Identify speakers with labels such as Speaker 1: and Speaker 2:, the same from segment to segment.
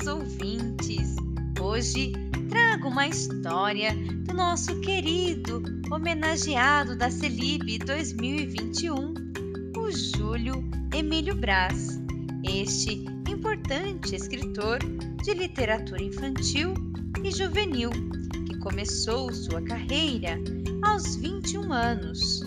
Speaker 1: queridos ouvintes! Hoje trago uma história do nosso querido homenageado da Celib 2021, o Júlio Emílio Braz. Este importante escritor de literatura infantil e juvenil que começou sua carreira aos 21 anos.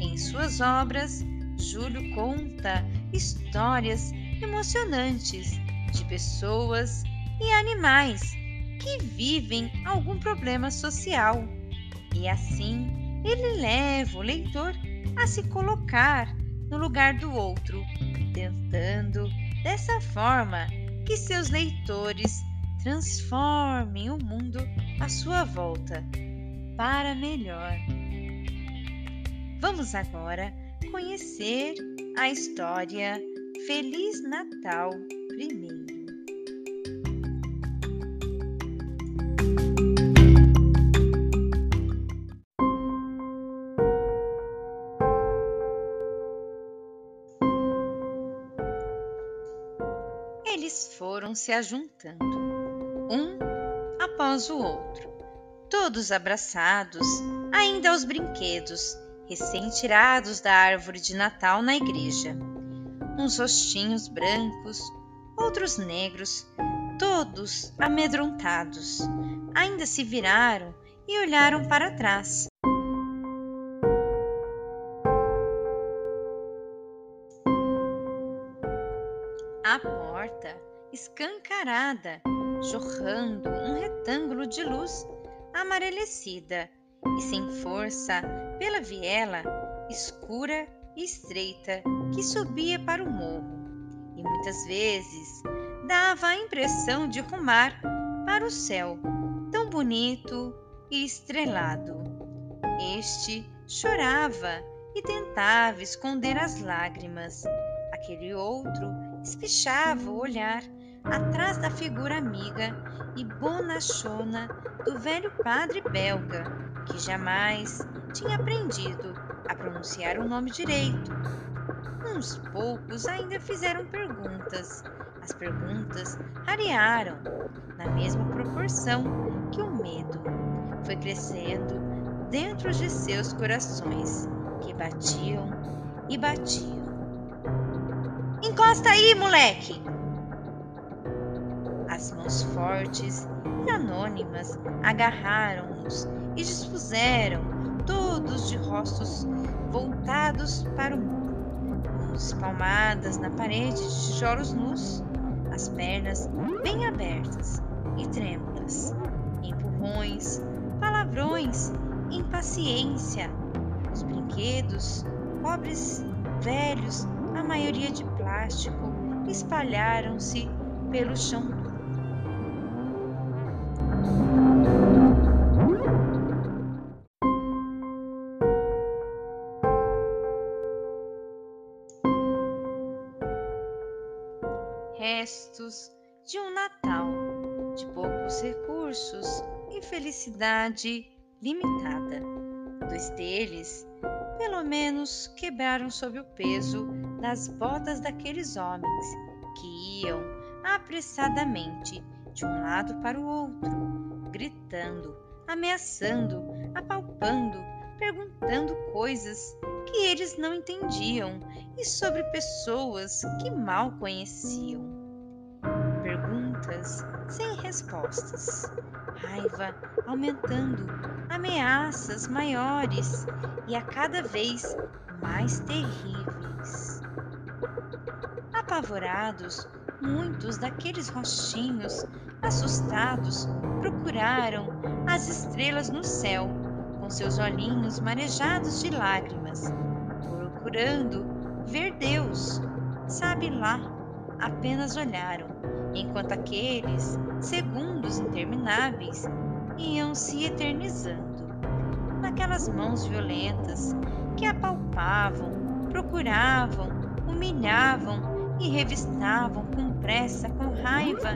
Speaker 1: Em suas obras, Júlio conta histórias emocionantes de pessoas e animais que vivem algum problema social. E assim, ele leva o leitor a se colocar no lugar do outro, tentando dessa forma que seus leitores transformem o mundo à sua volta para melhor. Vamos agora conhecer a história Feliz Natal se ajuntando, um após o outro, todos abraçados, ainda aos brinquedos, recém-tirados da árvore de Natal na igreja. Uns rostinhos brancos, outros negros, todos amedrontados, ainda se viraram e olharam para trás. Escancarada, jorrando um retângulo de luz amarelecida e sem força pela viela escura e estreita que subia para o morro, e muitas vezes dava a impressão de rumar para o céu, tão bonito e estrelado. Este chorava e tentava esconder as lágrimas. Aquele outro espichava o olhar atrás da figura amiga e bonachona do velho padre belga, que jamais tinha aprendido a pronunciar o nome direito. Uns poucos ainda fizeram perguntas. As perguntas rarearam na mesma proporção que o medo foi crescendo dentro de seus corações, que batiam e batiam. Encosta aí, moleque! As mãos fortes e anônimas agarraram-nos e dispuseram todos de rostos voltados para o muro. Uns palmadas na parede de tijolos nus, as pernas bem abertas e trêmulas, empurrões, palavrões, impaciência. Os brinquedos, pobres, velhos, a maioria de plástico, espalharam-se pelo chão restos de um Natal de poucos recursos e felicidade limitada. Dois deles, pelo menos, quebraram sob o peso das botas daqueles homens que iam apressadamente de um lado para o outro, gritando, ameaçando, apalpando, perguntando coisas que eles não entendiam e sobre pessoas que mal conheciam. Perguntas sem respostas, raiva aumentando, ameaças maiores e a cada vez mais terríveis. Apavorados, muitos daqueles rostinhos assustados procuraram as estrelas no céu com seus olhinhos marejados de lágrimas, procurando ver Deus. Sabe lá, apenas olharam, enquanto aqueles segundos intermináveis iam se eternizando. Naquelas mãos violentas que apalpavam, procuravam, humilhavam e revistavam com pressa, com raiva,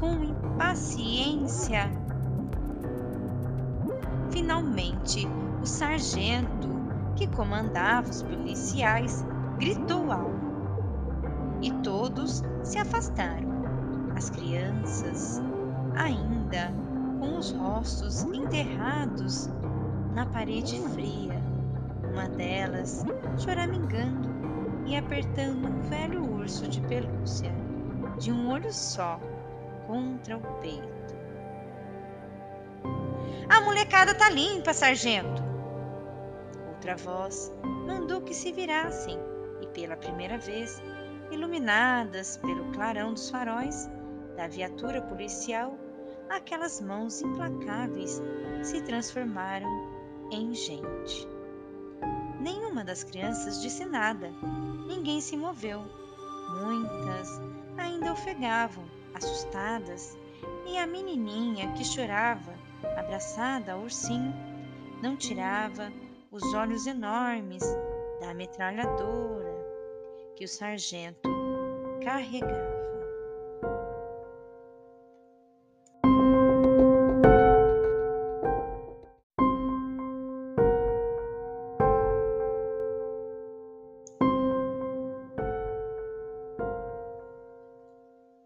Speaker 1: com impaciência Finalmente, o sargento, que comandava os policiais, gritou algo. E todos se afastaram. As crianças, ainda com os rostos enterrados na parede fria, uma delas choramingando e apertando um velho urso de pelúcia, de um olho só, contra o peito. A molecada tá limpa, sargento! Outra voz mandou que se virassem e, pela primeira vez, iluminadas pelo clarão dos faróis da viatura policial, aquelas mãos implacáveis se transformaram em gente. Nenhuma das crianças disse nada, ninguém se moveu. Muitas ainda ofegavam, assustadas, e a menininha que chorava, abraçada ao ursinho, não tirava os olhos enormes da metralhadora que o sargento carregava.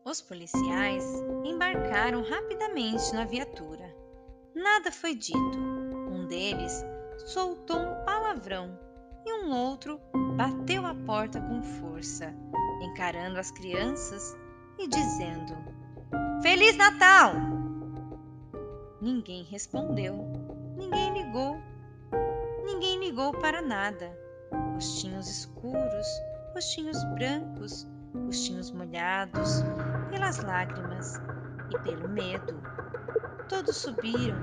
Speaker 1: Os policiais embarcaram rapidamente na viatura. Nada foi dito. Um deles soltou um palavrão e um outro bateu a porta com força, encarando as crianças e dizendo: Feliz Natal! Ninguém respondeu, ninguém ligou, ninguém ligou para nada. Rostinhos escuros, rostinhos brancos, rostinhos molhados pelas lágrimas e pelo medo. Todos subiram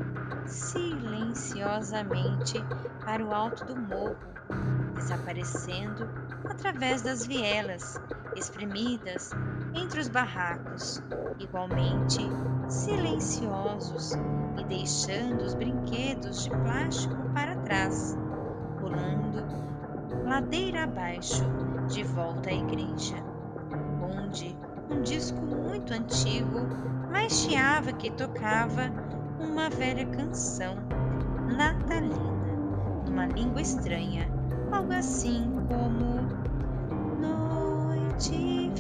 Speaker 1: silenciosamente para o alto do morro, desaparecendo através das vielas espremidas entre os barracos, igualmente silenciosos e deixando os brinquedos de plástico para trás, pulando ladeira abaixo de volta à igreja onde um disco muito antigo mais chiava que tocava uma velha canção natalina, numa língua estranha, algo assim como Noite